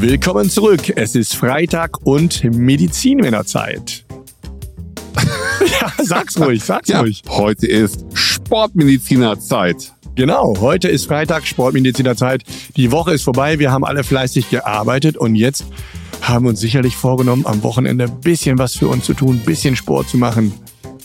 Willkommen zurück. Es ist Freitag und Medizinmännerzeit. ja, sag's ruhig, sag's Ja, ruhig. heute ist Sportmedizinerzeit. Genau, heute ist Freitag, Sportmedizinerzeit. Die Woche ist vorbei, wir haben alle fleißig gearbeitet und jetzt haben wir uns sicherlich vorgenommen, am Wochenende ein bisschen was für uns zu tun, ein bisschen Sport zu machen.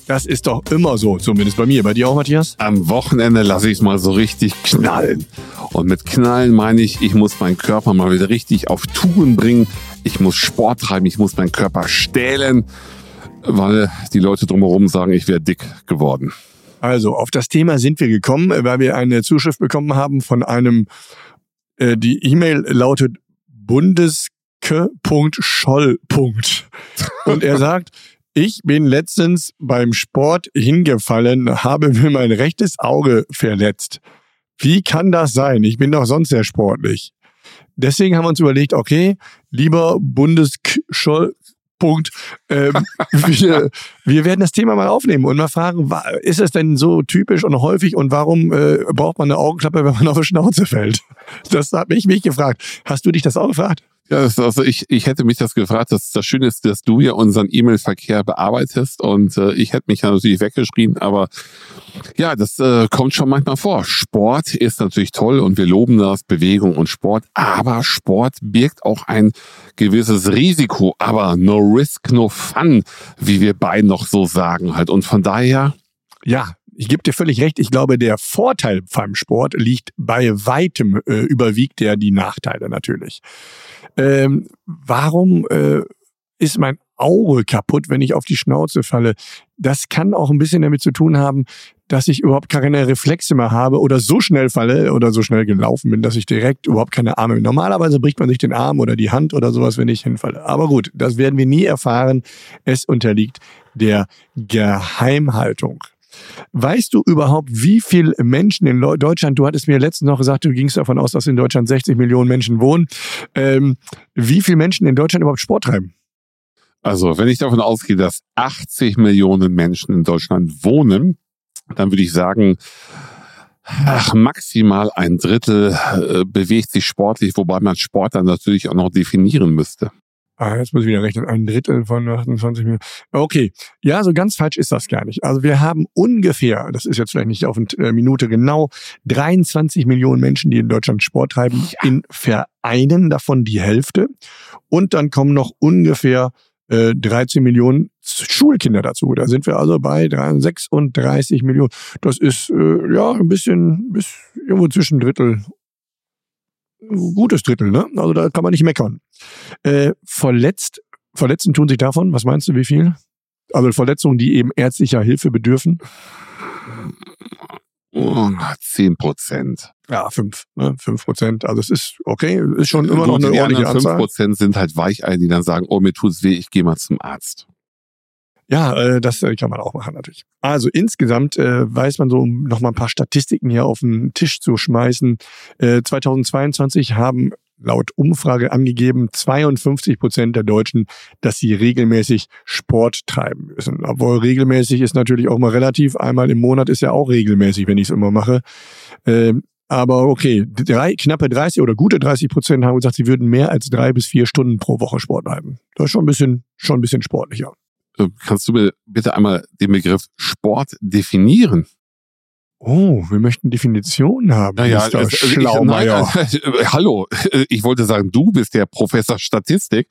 Das ist doch immer so, zumindest bei mir. Bei dir auch, Matthias? Am Wochenende lasse ich es mal so richtig knallen. Und mit knallen meine ich, ich muss meinen Körper mal wieder richtig auf Touren bringen. Ich muss Sport treiben, ich muss meinen Körper stählen, weil die Leute drumherum sagen, ich wäre dick geworden. Also, auf das Thema sind wir gekommen, weil wir eine Zuschrift bekommen haben von einem, äh, die E-Mail lautet bundeske.scholl. Und er sagt, ich bin letztens beim Sport hingefallen, habe mir mein rechtes Auge verletzt. Wie kann das sein? Ich bin doch sonst sehr sportlich. Deswegen haben wir uns überlegt, okay, lieber Bundesscholl. Punkt. Ähm, wir, wir werden das Thema mal aufnehmen und mal fragen, ist es denn so typisch und häufig und warum äh, braucht man eine Augenklappe, wenn man auf die Schnauze fällt? Das hat mich, mich gefragt. Hast du dich das auch gefragt? Ja, also ich, ich hätte mich das gefragt. Das, das Schöne ist, dass du ja unseren E-Mail-Verkehr bearbeitest und äh, ich hätte mich ja natürlich weggeschrien, aber ja, das äh, kommt schon manchmal vor. Sport ist natürlich toll und wir loben das, Bewegung und Sport, aber Sport birgt auch ein gewisses Risiko, aber no risk, no fun, wie wir beiden noch so sagen halt. Und von daher, Ja, ich gebe dir völlig recht. Ich glaube, der Vorteil beim Sport liegt bei weitem äh, überwiegt der die Nachteile natürlich. Ähm, warum äh, ist mein Auge kaputt, wenn ich auf die Schnauze falle? Das kann auch ein bisschen damit zu tun haben, dass ich überhaupt keine Reflexe mehr habe oder so schnell falle oder so schnell gelaufen bin, dass ich direkt überhaupt keine Arme. Normalerweise bricht man sich den Arm oder die Hand oder sowas, wenn ich hinfalle. Aber gut, das werden wir nie erfahren. Es unterliegt der Geheimhaltung. Weißt du überhaupt, wie viele Menschen in Deutschland, du hattest mir letztens noch gesagt, du gingst davon aus, dass in Deutschland 60 Millionen Menschen wohnen, ähm, wie viele Menschen in Deutschland überhaupt Sport treiben? also wenn ich davon ausgehe, dass 80 Millionen Menschen in Deutschland wohnen, dann würde ich sagen, ach, maximal ein Drittel äh, bewegt sich sportlich, wobei man Sport dann natürlich auch noch definieren müsste. Ah, jetzt muss ich wieder rechnen. Ein Drittel von 28 Millionen. Okay. Ja, so ganz falsch ist das gar nicht. Also wir haben ungefähr, das ist jetzt vielleicht nicht auf eine Minute genau, 23 Millionen Menschen, die in Deutschland Sport treiben, in Vereinen, davon die Hälfte. Und dann kommen noch ungefähr äh, 13 Millionen Schulkinder dazu. Da sind wir also bei 36 Millionen. Das ist äh, ja ein bisschen bis irgendwo zwischen Drittel. Ein Gutes Drittel, ne? Also da kann man nicht meckern. Äh, verletzt, Verletzten tun sich davon, was meinst du, wie viel? Also Verletzungen, die eben ärztlicher Hilfe bedürfen? Oh, 10 Prozent. Ja, fünf, ne? fünf Prozent. Also es ist okay, ist schon immer noch eine ordentliche anderen 5 Anzahl. Prozent sind halt Weicheier, die dann sagen, oh, mir tut's weh, ich gehe mal zum Arzt. Ja, äh, das äh, kann man auch machen natürlich. Also insgesamt äh, weiß man so, um noch mal ein paar Statistiken hier auf den Tisch zu schmeißen. Äh, 2022 haben laut Umfrage angegeben 52 Prozent der Deutschen, dass sie regelmäßig Sport treiben müssen. Obwohl regelmäßig ist natürlich auch mal relativ. Einmal im Monat ist ja auch regelmäßig, wenn ich es immer mache. Ähm, aber okay, drei, knappe 30 oder gute 30 Prozent haben gesagt, sie würden mehr als drei bis vier Stunden pro Woche Sport treiben. Das ist schon ein bisschen, schon ein bisschen sportlicher. Äh, Kannst du mir bitte einmal den Begriff Sport definieren? Oh, wir möchten Definitionen haben. Mr. es- also ich- nein, äh, hallo, ich wollte sagen, du bist der Professor Statistik.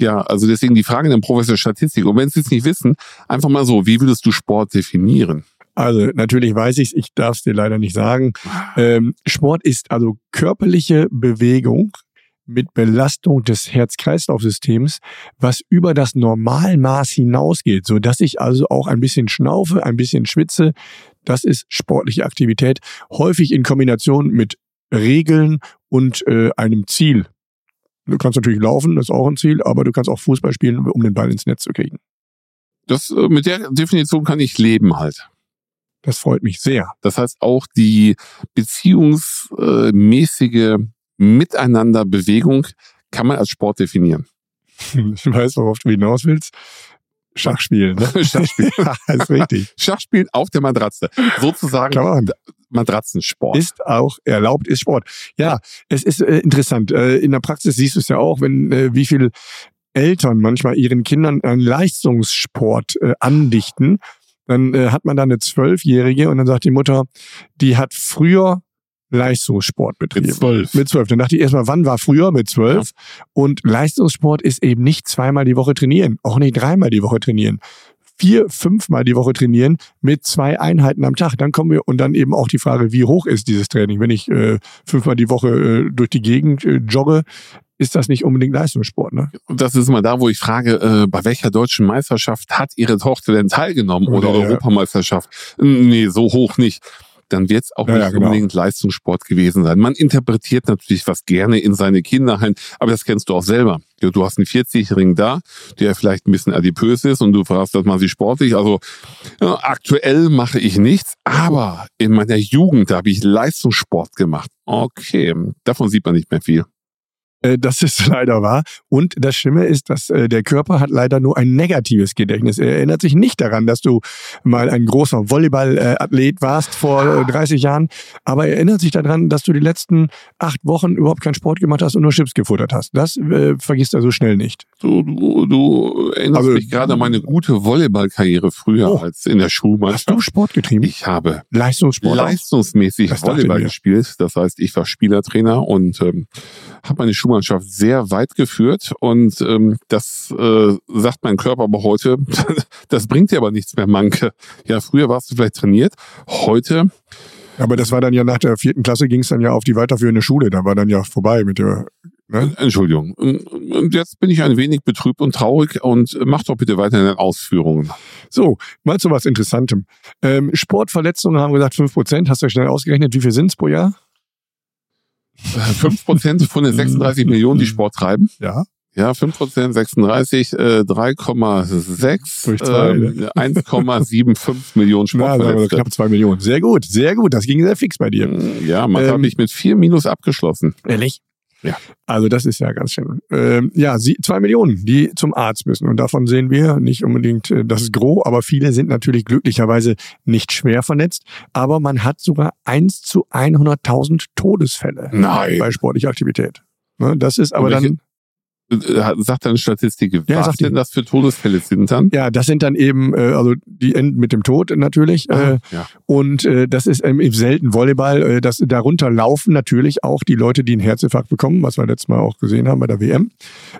Ja, also deswegen die Frage an den Professor Statistik. Und wenn Sie es nicht wissen, einfach mal so, wie würdest du Sport definieren? Also natürlich weiß ich ich darf es dir leider nicht sagen. Ähm, Sport ist also körperliche Bewegung mit Belastung des Herz-Kreislauf-Systems, was über das Normalmaß hinausgeht, so dass ich also auch ein bisschen schnaufe, ein bisschen schwitze. Das ist sportliche Aktivität, häufig in Kombination mit Regeln und äh, einem Ziel. Du kannst natürlich laufen, das ist auch ein Ziel, aber du kannst auch Fußball spielen, um den Ball ins Netz zu kriegen. Das, äh, mit der Definition kann ich leben halt. Das freut mich sehr. Das heißt auch die beziehungsmäßige Miteinanderbewegung kann man als Sport definieren. Ich weiß, worauf du hinaus willst. Schachspielen, ne? Schachspielen. ja, ist richtig. Schachspielen auf der Matratze. Sozusagen on. Matratzensport. Ist auch erlaubt, ist Sport. Ja, es ist äh, interessant. Äh, in der Praxis siehst du es ja auch, wenn äh, wie viel Eltern manchmal ihren Kindern einen Leistungssport äh, andichten. Dann äh, hat man da eine Zwölfjährige und dann sagt die Mutter, die hat früher Leistungssport betrieben. Mit zwölf. Mit zwölf. Dann dachte ich erstmal, wann war früher? Mit zwölf. Und Leistungssport ist eben nicht zweimal die Woche trainieren, auch nicht dreimal die Woche trainieren. Vier, fünfmal die Woche trainieren mit zwei Einheiten am Tag. Dann kommen wir und dann eben auch die Frage, wie hoch ist dieses Training? Wenn ich äh, fünfmal die Woche äh, durch die Gegend äh, jogge, ist das nicht unbedingt Leistungssport, ne? Und das ist immer da, wo ich frage, äh, bei welcher deutschen Meisterschaft hat Ihre Tochter denn teilgenommen oder Ja, ja. Europameisterschaft? Nee, so hoch nicht. Dann wird es auch Ja, nicht genau. unbedingt Leistungssport gewesen sein. Man interpretiert natürlich was gerne in seine Kinder ein, aber das kennst du auch selber. Du hast einen 40-Jährigen da, der vielleicht ein bisschen adipös ist und du fragst, das machen sie sportlich. Also ja, aktuell mache ich nichts, aber in meiner Jugend habe ich Leistungssport gemacht. Okay, davon sieht man nicht mehr viel. Äh, Das ist leider wahr. Und das Schlimme ist, dass äh, der Körper hat leider nur ein negatives Gedächtnis. Er erinnert sich nicht daran, dass du mal ein großer Volleyball-Athlet warst vor äh, 30 Jahren, aber er erinnert sich daran, dass du die letzten acht Wochen überhaupt keinen Sport gemacht hast und nur Chips gefuttert hast. Das äh, vergisst er so schnell nicht. Du, du, du erinnerst Also- mich gerade an meine gute Volleyballkarriere früher Oh. als in der Hast du Schulmannschaft. Sport getrieben? Ich habe Leistungssport? leistungsmäßig Volleyball gespielt. Das heißt, ich war Spielertrainer und ähm, habe meine Schulmannschaft sehr weit geführt. Und ähm, das äh, sagt mein Körper aber heute, das bringt dir aber nichts mehr, Manke. Ja, früher warst du vielleicht trainiert. Heute, Aber das war dann ja nach der vierten Klasse ging es dann ja auf die weiterführende Schule. Da war dann ja vorbei mit der. Ne? Entschuldigung. Und jetzt bin ich ein wenig betrübt und traurig und mach doch bitte weiter in den Ausführungen. So, mal zu was Interessantem. Ähm, Sportverletzungen haben wir gesagt 5%. Hast du schnell ausgerechnet, wie viel sind es pro Jahr? Fünf Prozent von den 36 Millionen, die Sport treiben. Ja. Ja, 5%, 36, äh, 3,6, Durch zwei, ähm, 1,75 Millionen Sportverletzte. knapp zwei Millionen. Sehr gut, sehr gut. Das ging sehr fix bei dir. Ja, man Ähm, habe ich mit vier Minus abgeschlossen. Ehrlich? Ja. Also das ist ja ganz schön. Ähm, ja, sie, zwei Millionen, die zum Arzt müssen. Und davon sehen wir nicht unbedingt äh, das Gros, aber viele sind natürlich glücklicherweise nicht schwer verletzt. Aber man hat sogar 1 zu 100.000 Todesfälle Nein. bei sportlicher Aktivität. Ne, das ist aber dann, Sagt deine Statistik, Ja, was denn das für Todesfälle sind dann? ja, das sind dann eben, äh, also die enden mit dem Tod natürlich. Äh, Ah, ja. Und äh, das ist ähm, im selten Volleyball. Äh, das, darunter laufen natürlich auch die Leute, die einen Herzinfarkt bekommen, was wir letztes Mal auch gesehen haben bei der WM.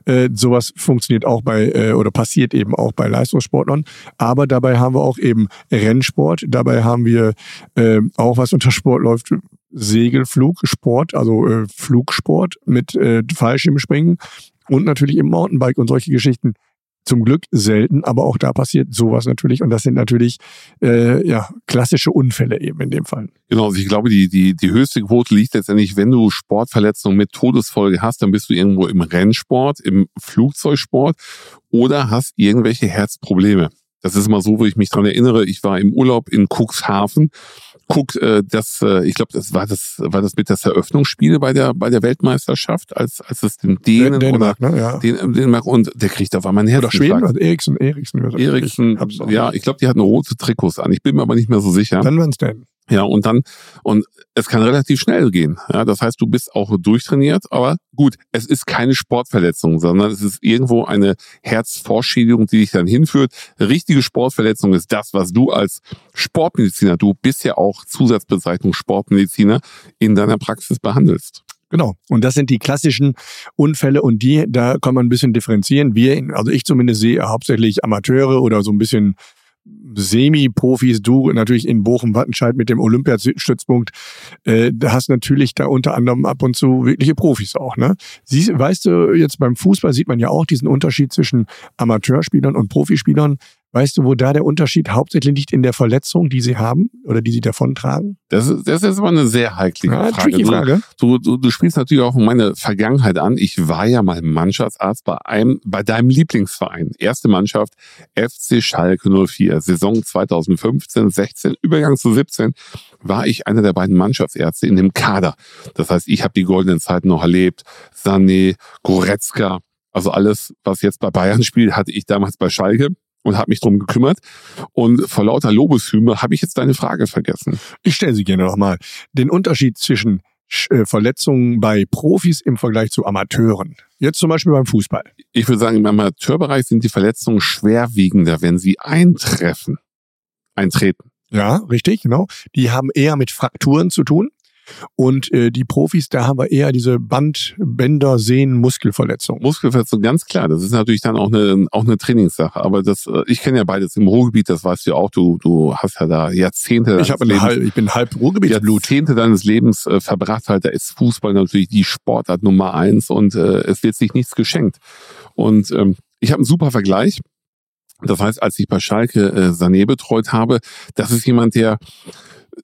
Äh, sowas funktioniert auch bei äh, oder passiert eben auch bei Leistungssportlern. Aber dabei haben wir auch eben Rennsport. Dabei haben wir äh, auch, was unter Sport läuft, Segelflugsport, also äh, Flugsport mit äh, Fallschirmspringen und natürlich eben Mountainbike und solche Geschichten. Zum Glück selten, aber auch da passiert sowas natürlich. Und das sind natürlich äh, ja, klassische Unfälle eben in dem Fall. Genau, also ich glaube, die, die, die höchste Quote liegt letztendlich, wenn du Sportverletzungen mit Todesfolge hast, dann bist du irgendwo im Rennsport, im Flugzeugsport oder hast irgendwelche Herzprobleme. Das ist immer so, wo ich mich dran erinnere. Ich war im Urlaub in Cuxhaven. Guck, äh, das, äh, ich glaube, das war das, war das mit das Eröffnungsspiel bei der bei der Weltmeisterschaft, als als es den Dänen Dänemark, ne? Ja. oder den, Dänemark und der kriegt auf einmal einen Oder Schweden, Herzinfarkt. Eriksen, Eriksen. oder. Eriksen, ja, ich glaube, die hatten rote Trikots an. Ich bin mir aber nicht mehr so sicher. Dann waren's denn. Ja, und dann, und es kann relativ schnell gehen. Ja, das heißt, du bist auch durchtrainiert, aber gut, es ist keine Sportverletzung, sondern es ist irgendwo eine Herzvorschädigung, die dich dann hinführt. Richtige Sportverletzung ist das, was du als Sportmediziner, du bist ja auch Zusatzbezeichnung Sportmediziner, in deiner Praxis behandelst. Genau. Und das sind die klassischen Unfälle und die, da kann man ein bisschen differenzieren. Wir, also ich zumindest sehe hauptsächlich Amateure oder so ein bisschen Semi-Profis, du natürlich in Bochum-Wattenscheid mit dem Olympiastützpunkt, äh, hast natürlich da unter anderem ab und zu wirkliche Profis auch. Ne? Siehst, weißt du, jetzt beim Fußball sieht man ja auch diesen Unterschied zwischen Amateurspielern und Profispielern. Weißt du, wo da der Unterschied hauptsächlich liegt in der Verletzung, die sie haben oder die sie davontragen? Das ist, das ist aber eine sehr heikle Ja, Frage. Frage. Du, du, du spielst natürlich auch meine Vergangenheit an. Ich war ja mal Mannschaftsarzt bei einem, bei deinem Lieblingsverein. Erste Mannschaft, FC Schalke 04. Saison 2015, 16, Übergang zu 17, war ich einer der beiden Mannschaftsärzte in dem Kader. Das heißt, ich habe die goldenen Zeiten noch erlebt. Sané, Goretzka, also alles, was jetzt bei Bayern spielt, hatte ich damals bei Schalke. Und habe mich drum gekümmert. Und vor lauter Lobeshymne habe ich jetzt deine Frage vergessen. Ich stelle sie gerne nochmal. Den Unterschied zwischen äh, Verletzungen bei Profis im Vergleich zu Amateuren. Jetzt zum Beispiel beim Fußball. Ich würde sagen, im Amateurbereich sind die Verletzungen schwerwiegender, wenn sie eintreffen, eintreten. Ja, richtig, genau. Die haben eher mit Frakturen zu tun. Und äh, die Profis, da haben wir eher diese Band, Bänder, Sehnen, Muskelverletzungen. Muskelverletzung, ganz klar. Das ist natürlich dann auch eine, auch eine Trainingssache. Aber das, äh, ich kenne ja beides im Ruhrgebiet, das weißt du auch. Du, du hast ja da Jahrzehnte. Ich, Lebens, halb, ich bin halb Ruhrgebietsblut. Jahrzehnte deines Lebens äh, verbracht halt. Da ist Fußball natürlich die Sportart Nummer eins und äh, es wird sich nichts geschenkt. Und ähm, ich habe einen super Vergleich. Das heißt, als ich bei Schalke äh, Sané betreut habe, das ist jemand, der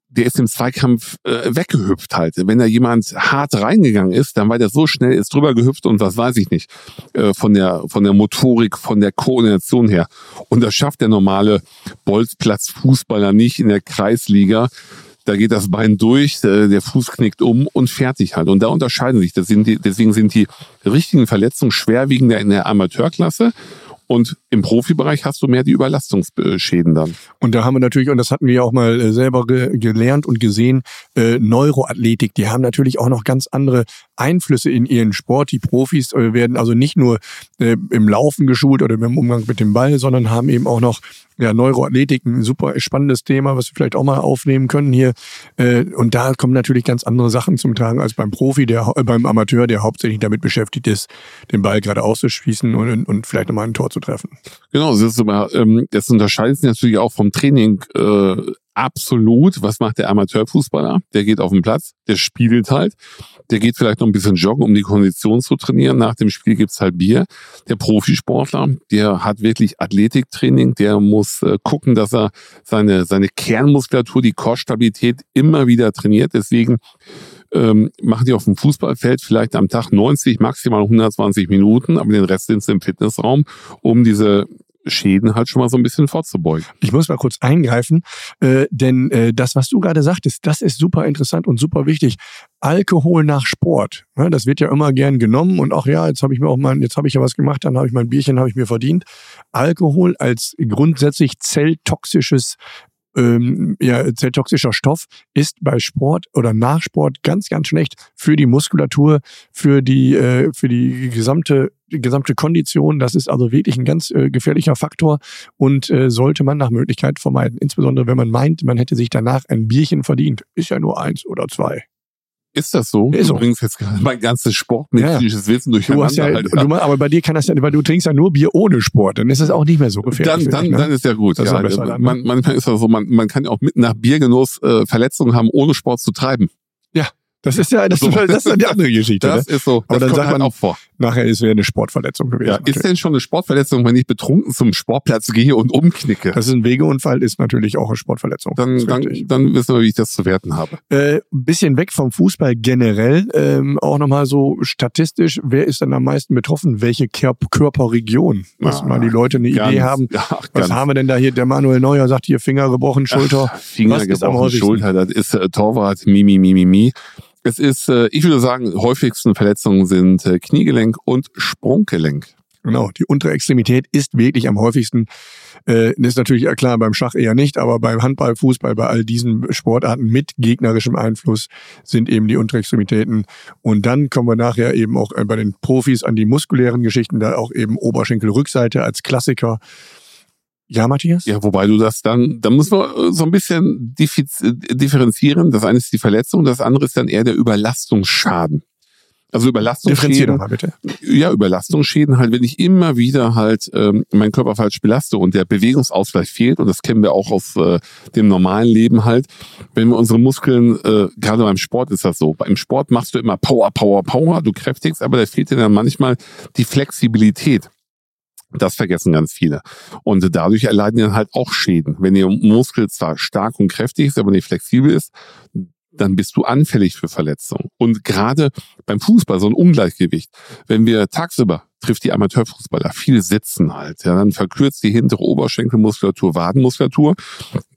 der ist im Zweikampf äh, weggehüpft halt. Wenn da jemand hart reingegangen ist, dann war der so schnell, ist drüber gehüpft und was weiß ich nicht, äh, von der von der Motorik, von der Koordination her. Und das schafft der normale Bolzplatz-Fußballer nicht in der Kreisliga. Da geht das Bein durch, äh, der Fuß knickt um und fertig halt. Und da unterscheiden sich. Das sind die, deswegen sind die richtigen Verletzungen schwerwiegender in der Amateurklasse und im Profibereich hast du mehr die Überlastungsschäden dann. Und da haben wir natürlich, und das hatten wir ja auch mal äh, selber ge gelernt und gesehen, äh, Neuroathletik, die haben natürlich auch noch ganz andere Einflüsse in ihren Sport. Die Profis äh, werden also nicht nur äh, im Laufen geschult oder im Umgang mit dem Ball, sondern haben eben auch noch ja, Neuroathletik, ein super spannendes Thema, was wir vielleicht auch mal aufnehmen können hier. Äh, und da kommen natürlich ganz andere Sachen zum Tragen als beim Profi, der äh, beim Amateur, der hauptsächlich damit beschäftigt ist, den Ball gerade auszuschießen und, und vielleicht nochmal ein Tor zu treffen. Genau, das, ist aber, ähm, das unterscheidet sich natürlich auch vom Training äh, absolut. Was macht der Amateurfußballer? Der geht auf den Platz, der spielt halt, der geht vielleicht noch ein bisschen joggen, um die Kondition zu trainieren. Nach dem Spiel gibt's halt Bier. Der Profisportler, der hat wirklich Athletiktraining, der muss äh, gucken, dass er seine, seine Kernmuskulatur, die Koststabilität immer wieder trainiert. Deswegen ähm, machen die auf dem Fußballfeld vielleicht am Tag 90, maximal 120 Minuten, aber den Rest sind sie im Fitnessraum, um diese Schäden halt schon mal so ein bisschen vorzubeugen. Ich muss mal kurz eingreifen, äh, denn äh, das, was du gerade sagtest, das ist super interessant und super wichtig. Alkohol nach Sport, ne, das wird ja immer gern genommen und auch ja, jetzt habe ich mir auch mal, jetzt habe ich ja was gemacht, dann habe ich mein Bierchen, habe ich mir verdient. Alkohol als grundsätzlich zelltoxisches ähm, ja, zelltoxischer Stoff ist bei Sport oder nach Sport ganz, ganz schlecht für die Muskulatur, für die, äh, für die gesamte, die gesamte Kondition. Das ist also wirklich ein ganz äh, gefährlicher Faktor und äh, sollte man nach Möglichkeit vermeiden. Insbesondere wenn man meint, man hätte sich danach ein Bierchen verdient. Ist ja nur eins oder zwei. Ist das so? Ist du bringst jetzt gerade mein ganzes sportmedizinisches ja. Wissen durcheinander. Du hast ja, halt. du, aber bei dir kann das ja, weil du trinkst ja nur Bier ohne Sport, dann ist es auch nicht mehr so gefährlich. Dann, dann, ne? dann ist ja gut. Das ja, ist dann, man, ne? manchmal ist das so, man, man kann ja auch mit nach Biergenuss äh, Verletzungen haben, ohne Sport zu treiben. Ja. Das ist ja das, so. das ist ja die andere Geschichte. Das ne? ist so. Aber das dann sagt halt man auch vor. Nachher ist es eine Sportverletzung gewesen. Ja, ist denn schon eine Sportverletzung, wenn ich betrunken zum Sportplatz gehe und umknicke? Das ist ein Wegeunfall, ist natürlich auch eine Sportverletzung. Dann, dann, dann wissen wir, wie ich das zu werten habe. Äh, bisschen weg vom Fußball generell, ähm, auch nochmal so statistisch, wer ist denn am meisten betroffen? Welche Körperregion? Dass ah, mal die Leute eine ganz, Idee haben. Ja, was ganz. haben wir denn da hier? Der Manuel Neuer sagt hier Finger gebrochen, Schulter. Ach, Finger was gebrochen, Schulter, das ist äh, Torwart, Mimi, Mimi, Mimi. Es ist, äh, ich würde sagen, häufigsten Verletzungen sind äh, Kniegelenk und Sprunggelenk. Genau, die untere Extremität ist wirklich am häufigsten. Äh, ist natürlich klar beim Schach eher nicht, aber beim Handball, Fußball, bei all diesen Sportarten mit gegnerischem Einfluss sind eben die untere Extremitäten. Und dann kommen wir nachher eben auch bei den Profis an die muskulären Geschichten, da auch eben Oberschenkelrückseite als Klassiker. Ja, Matthias? Ja, wobei du das dann, da muss man äh, so ein bisschen differenzieren. Das eine ist die Verletzung, das andere ist dann eher der Überlastungsschaden. Also Überlastungsschäden. Mal bitte. Ja, Überlastungsschäden halt, wenn ich immer wieder halt ähm, meinen Körper falsch belaste und der Bewegungsausgleich fehlt, und das kennen wir auch aus äh, dem normalen Leben halt, wenn wir unsere Muskeln, äh, gerade beim Sport ist das so, beim Sport machst du immer Power, Power, Power, du kräftigst, aber da fehlt dir dann manchmal die Flexibilität. Das vergessen ganz viele. Und dadurch erleiden die dann halt auch Schäden. Wenn ihr Muskel zwar stark und kräftig ist, aber nicht flexibel ist, dann bist du anfällig für Verletzungen. Und gerade beim Fußball so ein Ungleichgewicht. Wenn wir tagsüber trifft die Amateurfußballer viel sitzen halt, ja, dann verkürzt die hintere Oberschenkelmuskulatur, Wadenmuskulatur,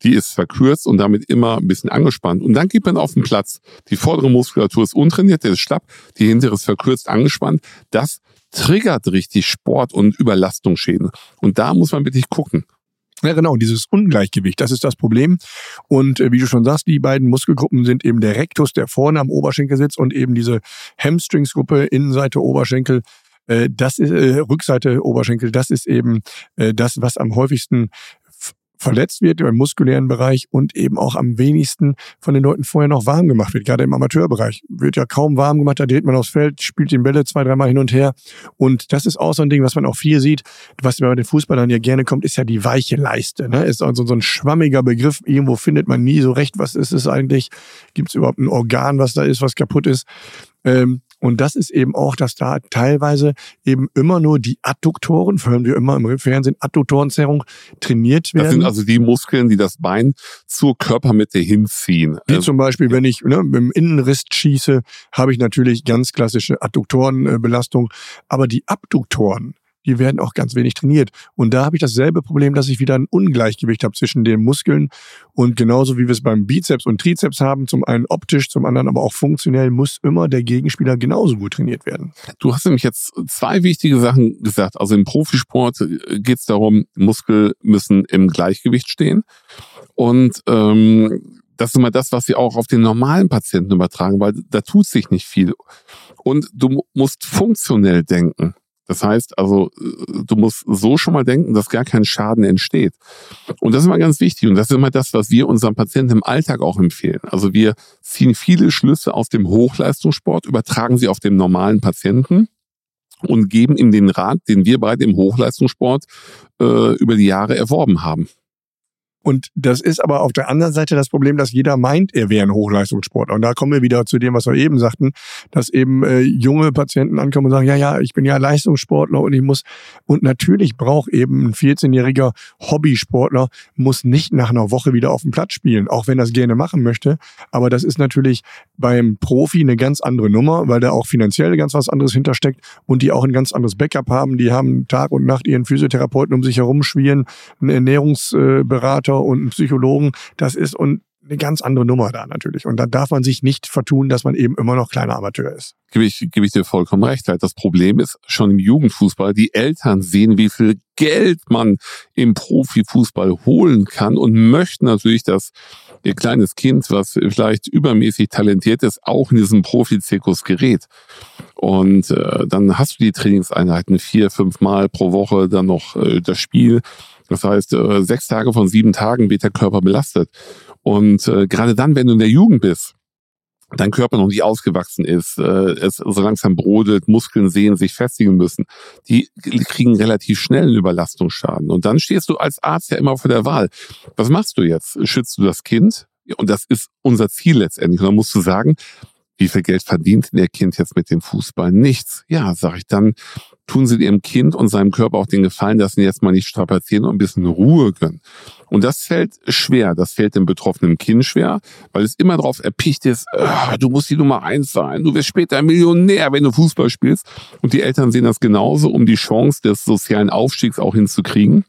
die ist verkürzt und damit immer ein bisschen angespannt. Und dann geht man auf den Platz. Die vordere Muskulatur ist untrainiert, der ist schlapp, die hintere ist verkürzt, angespannt. Das triggert richtig Sport- und Überlastungsschäden. Und da muss man wirklich gucken. Ja, genau, dieses Ungleichgewicht, das ist das Problem. Und äh, wie du schon sagst, die beiden Muskelgruppen sind eben der Rectus, der vorne am Oberschenkel sitzt und eben diese Hamstringsgruppe, Innenseite Oberschenkel, äh, das ist äh, Rückseite Oberschenkel, das ist eben äh, das, was am häufigsten verletzt wird im muskulären Bereich und eben auch am wenigsten von den Leuten vorher noch warm gemacht wird. Gerade im Amateurbereich wird ja kaum warm gemacht, da dreht man aufs Feld, spielt den Bälle zwei, dreimal hin und her. Und das ist auch so ein Ding, was man auch viel sieht, was bei den Fußballern ja gerne kommt, ist ja die weiche Leiste. Ne? Ist also so ein schwammiger Begriff. Irgendwo findet man nie so recht, was ist es eigentlich? Gibt es überhaupt ein Organ, was da ist, was kaputt ist? Ähm, und das ist eben auch, dass da teilweise eben immer nur die Adduktoren, hören wir immer im Fernsehen, Adduktorenzerrung trainiert werden. Das sind also die Muskeln, die das Bein zur Körpermitte hinziehen. Wie ähm, zum Beispiel, wenn ich ne, mit dem Innenriss schieße, habe ich natürlich ganz klassische Adduktorenbelastung. Aber die Abduktoren, die werden auch ganz wenig trainiert. Und da habe ich dasselbe Problem, dass ich wieder ein Ungleichgewicht habe zwischen den Muskeln. Und genauso wie wir es beim Bizeps und Trizeps haben, zum einen optisch, zum anderen aber auch funktionell, muss immer der Gegenspieler genauso gut trainiert werden. Du hast nämlich jetzt zwei wichtige Sachen gesagt. Also im Profisport geht es darum, Muskel müssen im Gleichgewicht stehen. Und ähm, das ist immer das, was sie auch auf den normalen Patienten übertragen, weil da tut sich nicht viel. Und du musst funktionell denken. Das heißt also, du musst so schon mal denken, dass gar kein Schaden entsteht. Und das ist immer ganz wichtig. Und das ist immer das, was wir unseren Patienten im Alltag auch empfehlen. Also wir ziehen viele Schlüsse aus dem Hochleistungssport, übertragen sie auf den normalen Patienten und geben ihm den Rat, den wir beide im Hochleistungssport äh, über die Jahre erworben haben. Und das ist aber auf der anderen Seite das Problem, dass jeder meint, er wäre ein Hochleistungssportler. Und da kommen wir wieder zu dem, was wir eben sagten, dass eben äh, junge Patienten ankommen und sagen, ja, ja, ich bin ja Leistungssportler und ich muss, und natürlich braucht eben ein 14-jähriger Hobbysportler, muss nicht nach einer Woche wieder auf dem Platz spielen, auch wenn er es gerne machen möchte. Aber das ist natürlich beim Profi eine ganz andere Nummer, weil da auch finanziell ganz was anderes hintersteckt und die auch ein ganz anderes Backup haben. Die haben Tag und Nacht ihren Physiotherapeuten um sich herum schwirren, einen Ernährungsberater, Psychiater und einen Psychologen. Das ist und eine ganz andere Nummer da natürlich. Und da darf man sich nicht vertun, dass man eben immer noch kleiner Amateur ist. Gebe ich, gebe ich dir vollkommen recht. Das Problem ist schon im Jugendfußball, die Eltern sehen, wie viel Geld man im Profifußball holen kann und möchten natürlich, dass ihr kleines Kind, was vielleicht übermäßig talentiert ist, auch in diesen Profizirkus gerät. Und äh, dann hast du die Trainingseinheiten vier, fünf Mal pro Woche, dann noch äh, das Spiel. Das heißt, äh, sechs Tage von sieben Tagen wird der Körper belastet. Und äh, gerade dann, wenn du in der Jugend bist, dein Körper noch nicht ausgewachsen ist, äh, es so langsam brodelt, Muskeln sehen, sich festigen müssen, die kriegen relativ schnell einen Überlastungsschaden. Und dann stehst du als Arzt ja immer vor der Wahl. Was machst du jetzt? Schützt du das Kind? Und das ist unser Ziel letztendlich. Und dann musst du sagen, wie viel Geld verdient der Kind jetzt mit dem Fußball? Nichts. Ja, sag ich dann, tun sie ihrem Kind und seinem Körper auch den Gefallen, dass sie jetzt mal nicht strapazieren und ein bisschen Ruhe gönnen. Und das fällt schwer, das fällt dem betroffenen Kind schwer, weil es immer darauf erpicht ist, äh, du musst die Nummer eins sein, du wirst später Millionär, wenn du Fußball spielst. Und die Eltern sehen das genauso, um die Chance des sozialen Aufstiegs auch hinzukriegen.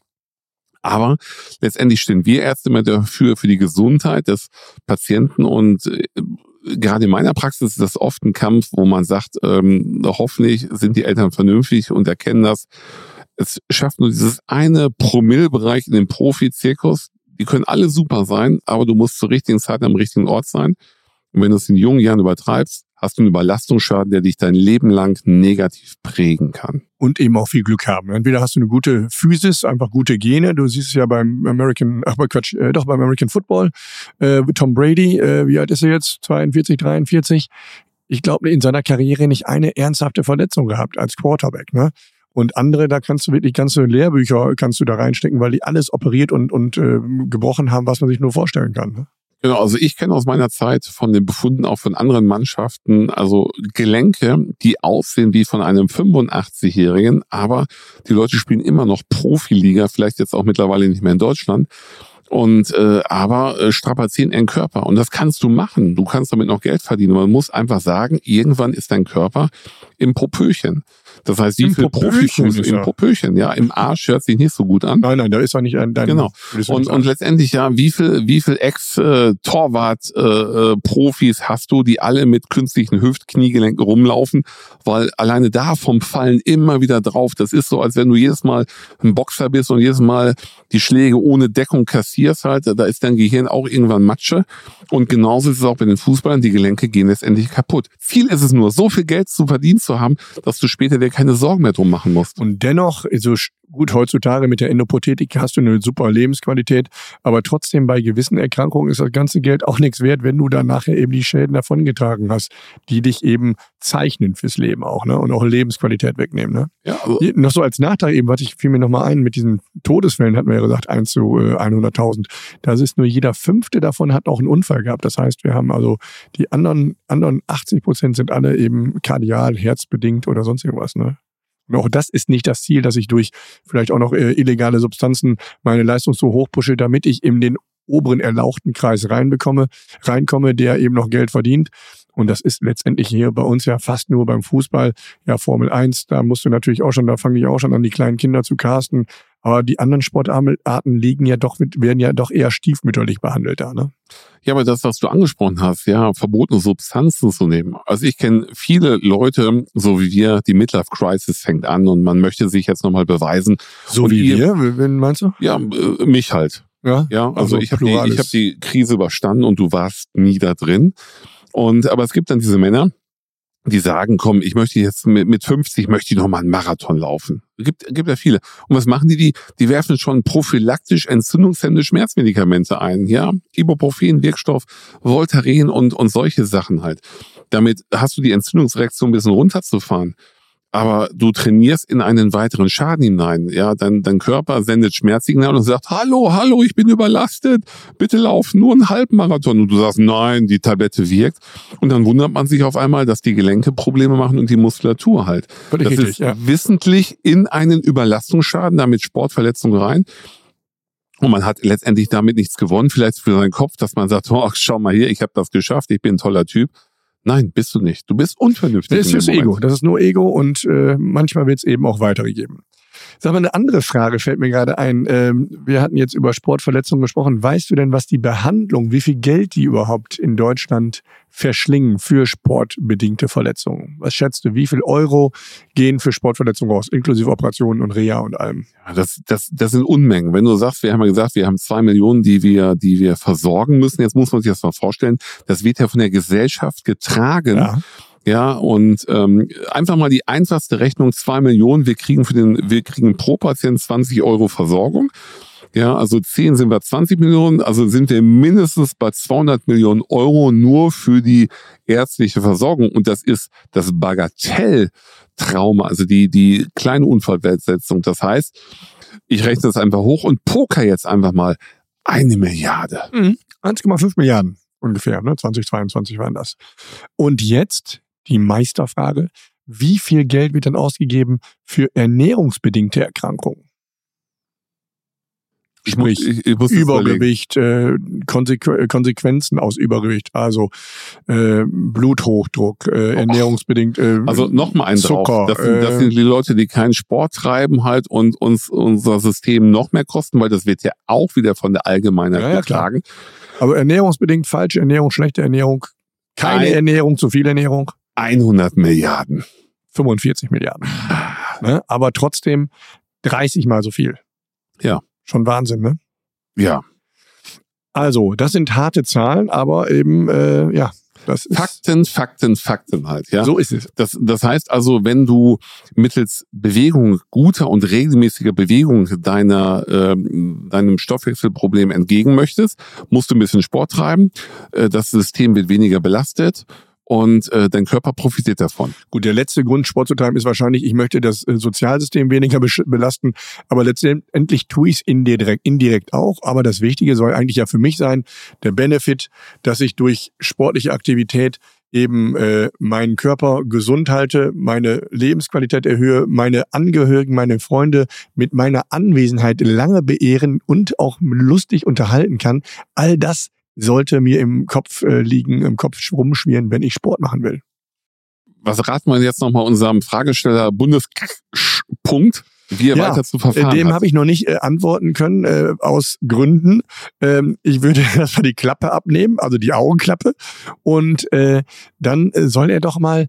Aber letztendlich stehen wir Ärzte immer dafür, für die Gesundheit des Patienten und äh, gerade in meiner Praxis ist das oft ein Kampf, wo man sagt, ähm, hoffentlich sind die Eltern vernünftig und erkennen das. Es schafft nur dieses eine Promillbereich in dem Profi-Zirkus. Die können alle super sein, aber du musst zur richtigen Zeit am richtigen Ort sein. Und wenn du es in jungen Jahren übertreibst, hast du einen Überlastungsschaden, der dich dein Leben lang negativ prägen kann. Und eben auch viel Glück haben. Entweder hast du eine gute Physis, einfach gute Gene. Du siehst es ja beim American, ach Quatsch, äh, doch beim American Football. Äh, Tom Brady, äh, wie alt ist er jetzt? 42, 43. Ich glaube, in seiner Karriere nicht eine ernsthafte Verletzung gehabt als Quarterback. Ne? Und andere, da kannst du wirklich ganze Lehrbücher kannst du da reinstecken, weil die alles operiert und, und äh, gebrochen haben, was man sich nur vorstellen kann. Ne? Genau, also ich kenne aus meiner Zeit von den Befunden auch von anderen Mannschaften, also Gelenke, die aussehen wie von einem 85-Jährigen, aber die Leute spielen immer noch Profiliga, vielleicht jetzt auch mittlerweile nicht mehr in Deutschland. Und äh, aber äh, strapazieren ihren Körper. Und das kannst du machen. Du kannst damit noch Geld verdienen. Man muss einfach sagen, irgendwann ist dein Körper im Popöchen. Das heißt, viel Popöchen Profifuß im. Popöchen, ja, im Arsch hört sich nicht so gut an. Nein, nein, da ist doch nicht ein dein. Genau. Und, und letztendlich ja, wie viel, wie viel Ex-Torwart-Profis hast du, die alle mit künstlichen Hüft-Kniegelenken rumlaufen, weil alleine da vom Fallen immer wieder drauf. Das ist so, als wenn du jedes Mal ein Boxer bist und jedes Mal die Schläge ohne Deckung kassierst halt. Da ist dein Gehirn auch irgendwann Matsche. Und genauso ist es auch bei den Fußballern. Die Gelenke gehen letztendlich kaputt. Ziel ist es nur, so viel Geld zu verdienen zu haben, dass du später dir keine Sorgen mehr drum machen musst. Und dennoch, so sch- gut, heutzutage mit der Endoprothetik hast du eine super Lebensqualität, aber trotzdem bei gewissen Erkrankungen ist das ganze Geld auch nichts wert, wenn du dann nachher eben die Schäden davongetragen hast, die dich eben zeichnen fürs Leben auch, ne? Und auch Lebensqualität wegnehmen, ne? Ja, Hier Noch so als Nachtrag eben, was ich fiel mir nochmal ein, mit diesen Todesfällen hatten wir ja gesagt, 1 zu äh, 100.000. Das ist nur jeder Fünfte davon hat auch einen Unfall gehabt. Das heißt, wir haben also die anderen, anderen 80 Prozent sind alle eben kardial, herzbedingt oder sonst irgendwas, ne? Und auch das ist nicht das Ziel, dass ich durch vielleicht auch noch äh, illegale Substanzen meine Leistung so hoch pushe, damit ich in den oberen erlauchten Kreis reinbekomme, reinkomme, der eben noch Geld verdient. Und das ist letztendlich hier bei uns ja fast nur beim Fußball. Ja, Formel 1, da musst du natürlich auch schon, da fange ich auch schon an, die kleinen Kinder zu casten. Aber die anderen Sportarten liegen ja doch werden ja doch eher stiefmütterlich behandelt da, ne? Ja, aber das, was du angesprochen hast, ja, verbotene Substanzen zu nehmen. Also ich kenne viele Leute, so wie wir, die Midlife Crisis fängt an und man möchte sich jetzt nochmal beweisen. So Und wie ihr- wir, wen meinst du? Ja, äh, mich halt. Ja, Ja, also, Also ich habe die, ich hab die Krise überstanden und du warst nie da drin. Und aber es gibt dann diese Männer, die sagen, komm, ich möchte jetzt mit, mit 50 möchte ich noch mal einen Marathon laufen. Gibt, gibt ja viele. Und was machen die? Die, die werfen schon prophylaktisch entzündungshemmende Schmerzmedikamente ein. Ja, Ibuprofen, Wirkstoff, Voltaren und, und solche Sachen halt. Damit hast du die Entzündungsreaktion ein bisschen runterzufahren. Aber du trainierst in einen weiteren Schaden hinein. Ja, dein, dein Körper sendet Schmerzsignale und sagt, hallo, hallo, ich bin überlastet. Bitte lauf nur einen Halbmarathon. Und du sagst, nein, die Tablette wirkt. Und dann wundert man sich auf einmal, dass die Gelenke Probleme machen und die Muskulatur halt. völlig Das richtig, ist ja. wissentlich in einen Überlastungsschaden, damit Sportverletzung rein. Und man hat letztendlich damit nichts gewonnen, vielleicht für seinen Kopf, dass man sagt, oh, schau mal hier, ich habe das geschafft, ich bin ein toller Typ. Nein, bist du nicht. Du bist unvernünftig. Das ist Ego. Das ist nur Ego und äh, manchmal wird es eben auch weitergegeben. Sag mal, eine andere Frage fällt mir gerade ein. Ähm, wir hatten jetzt über Sportverletzungen gesprochen. Weißt du denn, was die Behandlung, wie viel Geld die überhaupt in Deutschland verschlingen für sportbedingte Verletzungen? Was schätzt du, wie viel Euro gehen für Sportverletzungen raus, inklusive Operationen und Reha und allem? Ja, das, das, das sind Unmengen. Wenn du sagst, wir haben ja gesagt, wir haben zwei Millionen, die wir, die wir versorgen müssen. Jetzt muss man sich das mal vorstellen. Das wird ja von der Gesellschaft getragen. Ja. Ja, und ähm, einfach mal die einfachste Rechnung, zwei Millionen, wir kriegen für den, wir kriegen pro Patient 20 Euro Versorgung. Ja, also 10 sind wir 20 Millionen, also sind wir mindestens bei 200 Millionen Euro nur für die ärztliche Versorgung. Und das ist das Bagatelltrauma, also die, die kleine Unfallversetzung. Das heißt, ich rechne das einfach hoch und poker jetzt einfach mal eine Milliarde. 1,5 Milliarden ungefähr, ne? 2022 waren das. Und jetzt die Meisterfrage. Wie viel Geld wird dann ausgegeben für ernährungsbedingte Erkrankungen? Ich muss, Sprich, ich, ich muss das überlegen. Übergewicht, äh, Konsequ Konsequenzen aus Übergewicht, also äh, Bluthochdruck, äh, ernährungsbedingt. Äh, Also noch mal einen Zucker, drauf. Das sind, das äh, sind die Leute, die keinen Sport treiben halt und uns unser System noch mehr kosten, weil das wird ja auch wieder von der Allgemeinheit Ja, ja, getragen. aber ernährungsbedingt falsche Ernährung, schlechte Ernährung, keine Ein- Ernährung, zu viel Ernährung, 100 Milliarden. 45 Milliarden. Ne? Aber trotzdem 30 mal so viel. Ja. Schon Wahnsinn, ne? Ja. Also, das sind harte Zahlen, aber eben, äh, ja, das ist, Fakten, Fakten, Fakten halt, ja. so ist es. Das, das heißt also, wenn du mittels Bewegung, guter und regelmäßiger Bewegung deiner, ähm, deinem Stoffwechselproblem entgegen möchtest, musst du ein bisschen Sport treiben. Äh, das System wird weniger belastet und äh, dein Körper profitiert davon. Gut, der letzte Grund, Sport zu treiben, ist wahrscheinlich, ich möchte das äh, Sozialsystem weniger belasten, aber letztendlich tue ich es indirekt, indirekt auch. Aber das Wichtige soll eigentlich ja für mich sein, der Benefit, dass ich durch sportliche Aktivität eben äh, meinen Körper gesund halte, meine Lebensqualität erhöhe, meine Angehörigen, meine Freunde mit meiner Anwesenheit lange beehren und auch lustig unterhalten kann. All das sollte mir im Kopf äh, liegen, im Kopf rumschwirren, wenn ich Sport machen will. was raten wir jetzt nochmal unserem Fragesteller Bundespunkt? wie er ja, weiter zu verfahren Dem habe ich noch nicht äh, antworten können, äh, aus Gründen. Ähm, ich würde erstmal die Klappe abnehmen, also die Augenklappe. Und äh, dann äh, soll er doch mal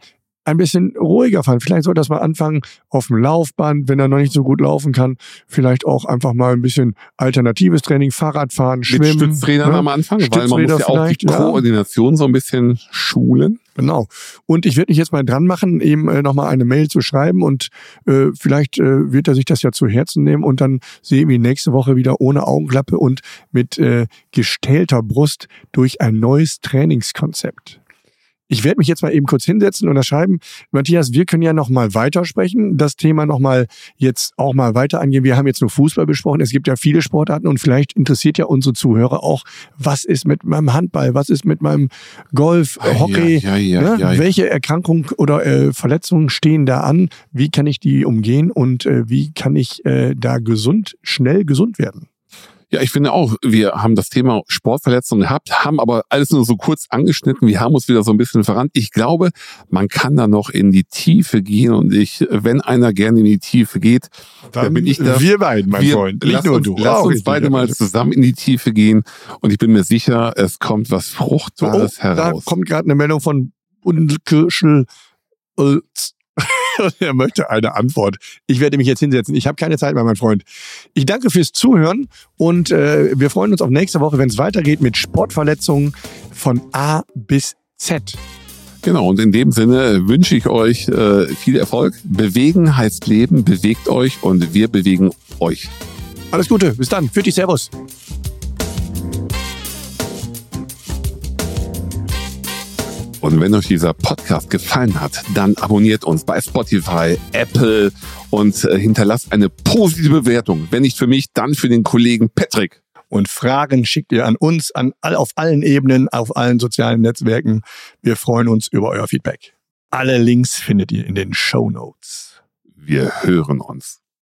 ein bisschen ruhiger fahren. Vielleicht soll das mal anfangen auf dem Laufband, wenn er noch nicht so gut laufen kann. Vielleicht auch einfach mal ein bisschen alternatives Training, Fahrradfahren, Schwimmen. Mit Stützrädern ne? am Anfang, weil man muss ja auch die Koordination ja. so ein bisschen schulen. Genau. Und ich werde mich jetzt mal dran machen, eben äh, nochmal eine Mail zu schreiben und äh, vielleicht äh, wird er sich das ja zu Herzen nehmen und dann sehen wir nächste Woche wieder ohne Augenklappe und mit äh, gestellter Brust durch ein neues Trainingskonzept. Ich werde mich jetzt mal eben kurz hinsetzen und das schreiben. Matthias, wir können ja noch mal weitersprechen, das Thema noch mal jetzt auch mal weiter angehen. Wir haben jetzt nur Fußball besprochen. Es gibt ja viele Sportarten und vielleicht interessiert ja unsere Zuhörer auch, was ist mit meinem Handball, was ist mit meinem Golf, Hockey, ja, ja, ja, ne? welche Erkrankungen oder äh, Verletzungen stehen da an? Wie kann ich die umgehen und äh, wie kann ich äh, da gesund, schnell gesund werden? Ja, ich finde auch, wir haben das Thema Sportverletzungen gehabt, haben aber alles nur so kurz angeschnitten. Wir haben uns wieder so ein bisschen verrannt. Ich glaube, man kann da noch in die Tiefe gehen und ich, wenn einer gerne in die Tiefe geht, dann, dann bin ich da. Wir beiden, mein wir, Freund. Nicht nur du. Lass uns beide mal zusammen in die Tiefe gehen und ich bin mir sicher, es kommt was Fruchtbares oh, heraus. Da kommt gerade eine Meldung von Bundeskirchel. er möchte eine Antwort. Ich werde mich jetzt hinsetzen. Ich habe keine Zeit mehr, mein Freund. Ich danke fürs Zuhören und äh, wir freuen uns auf nächste Woche, wenn es weitergeht mit Sportverletzungen von A bis Z. Genau, und in dem Sinne wünsche ich euch äh, viel Erfolg. Bewegen heißt Leben, bewegt euch und wir bewegen euch. Alles Gute, bis dann. Für dich, Servus. Und wenn euch dieser Podcast gefallen hat, dann abonniert uns bei Spotify, Apple und äh, hinterlasst eine positive Bewertung. Wenn nicht für mich, dann für den Kollegen Patrick. Und Fragen schickt ihr an uns, an all, auf allen Ebenen, auf allen sozialen Netzwerken. Wir freuen uns über euer Feedback. Alle Links findet ihr in den Show Notes. Wir hören uns.